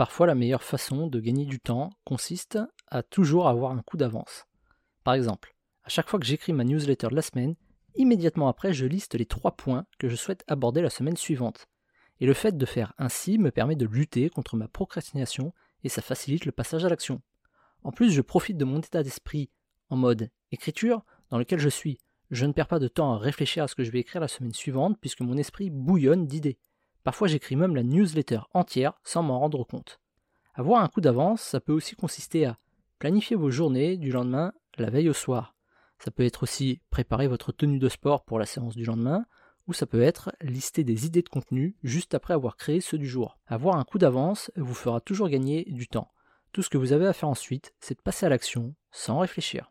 Parfois, la meilleure façon de gagner du temps consiste à toujours avoir un coup d'avance. Par exemple, à chaque fois que j'écris ma newsletter de la semaine, immédiatement après, je liste les trois points que je souhaite aborder la semaine suivante. Et le fait de faire ainsi me permet de lutter contre ma procrastination et ça facilite le passage à l'action. En plus, je profite de mon état d'esprit en mode écriture dans lequel je suis. Je ne perds pas de temps à réfléchir à ce que je vais écrire la semaine suivante puisque mon esprit bouillonne d'idées. Parfois j'écris même la newsletter entière sans m'en rendre compte. Avoir un coup d'avance, ça peut aussi consister à planifier vos journées du lendemain la veille au soir. Ça peut être aussi préparer votre tenue de sport pour la séance du lendemain, ou ça peut être lister des idées de contenu juste après avoir créé ceux du jour. Avoir un coup d'avance vous fera toujours gagner du temps. Tout ce que vous avez à faire ensuite, c'est de passer à l'action sans réfléchir.